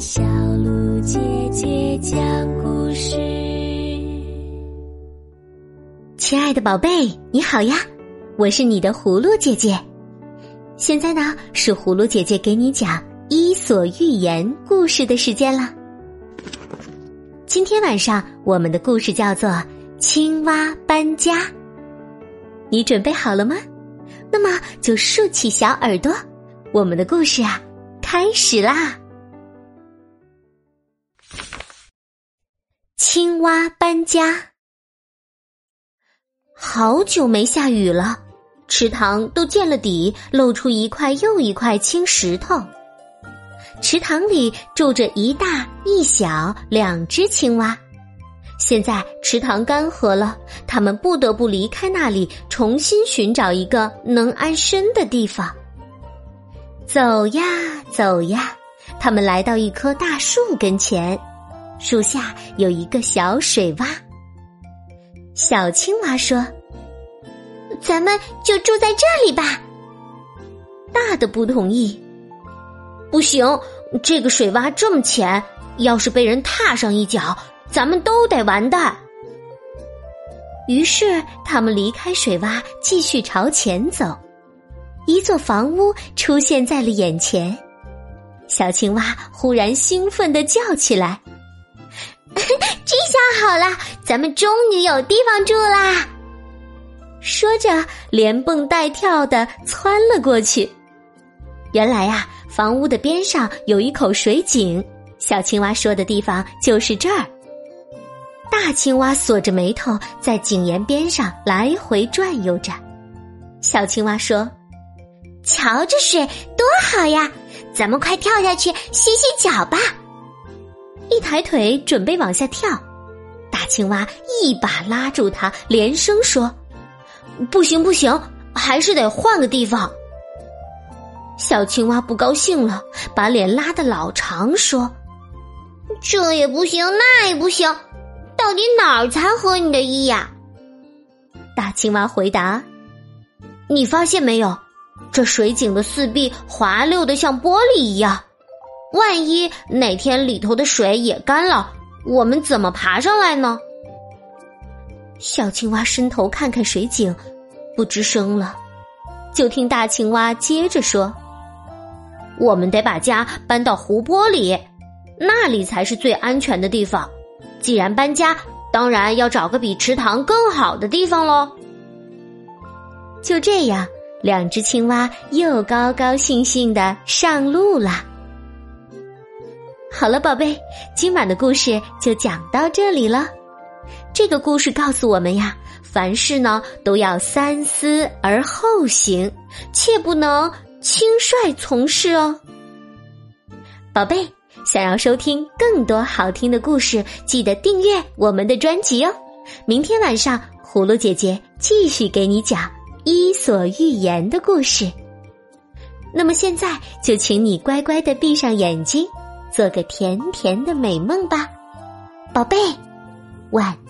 小鹿姐姐讲故事。亲爱的宝贝，你好呀，我是你的葫芦姐姐。现在呢，是葫芦姐姐给你讲《伊索寓言》故事的时间了。今天晚上我们的故事叫做《青蛙搬家》，你准备好了吗？那么就竖起小耳朵，我们的故事啊，开始啦！青蛙搬家，好久没下雨了，池塘都见了底，露出一块又一块青石头。池塘里住着一大一小两只青蛙。现在池塘干涸了，他们不得不离开那里，重新寻找一个能安身的地方。走呀走呀，他们来到一棵大树跟前，树下有一个小水洼。小青蛙说：“咱们就住在这里吧。”大的不同意：“不行，这个水洼这么浅，要是被人踏上一脚。”咱们都得完蛋。于是他们离开水洼，继续朝前走。一座房屋出现在了眼前，小青蛙忽然兴奋的叫起来：“那好了，咱们终于有地方住啦！”说着，连蹦带跳的窜了过去。原来呀，房屋的边上有一口水井，小青蛙说的地方就是这儿。大青蛙锁着眉头，在井沿边上来回转悠着。小青蛙说：“瞧这水多好呀，咱们快跳下去洗洗脚吧。”一抬腿准备往下跳，青蛙一把拉住他，连声说：“不行不行，还是得换个地方。”小青蛙不高兴了，把脸拉得老长，说：“这也不行，那也不行。”到底哪儿才合你的意呀？大青蛙回答：“你发现没有，这水井的四壁滑溜的像玻璃一样。万一哪天里头的水也干了，我们怎么爬上来呢？”小青蛙伸头看看水井，不吱声了。就听大青蛙接着说：“我们得把家搬到湖泊里，那里才是最安全的地方。”既然搬家，当然要找个比池塘更好的地方喽。就这样，两只青蛙又高高兴兴的上路了。好了，宝贝，今晚的故事就讲到这里了。这个故事告诉我们呀，凡事呢都要三思而后行，切不能轻率从事哦。宝贝。想要收听更多好听的故事，记得订阅我们的专辑哦。明天晚上，葫芦姐姐继续给你讲《伊索寓言》的故事。那么现在就请你乖乖的闭上眼睛，做个甜甜的美梦吧，宝贝，晚。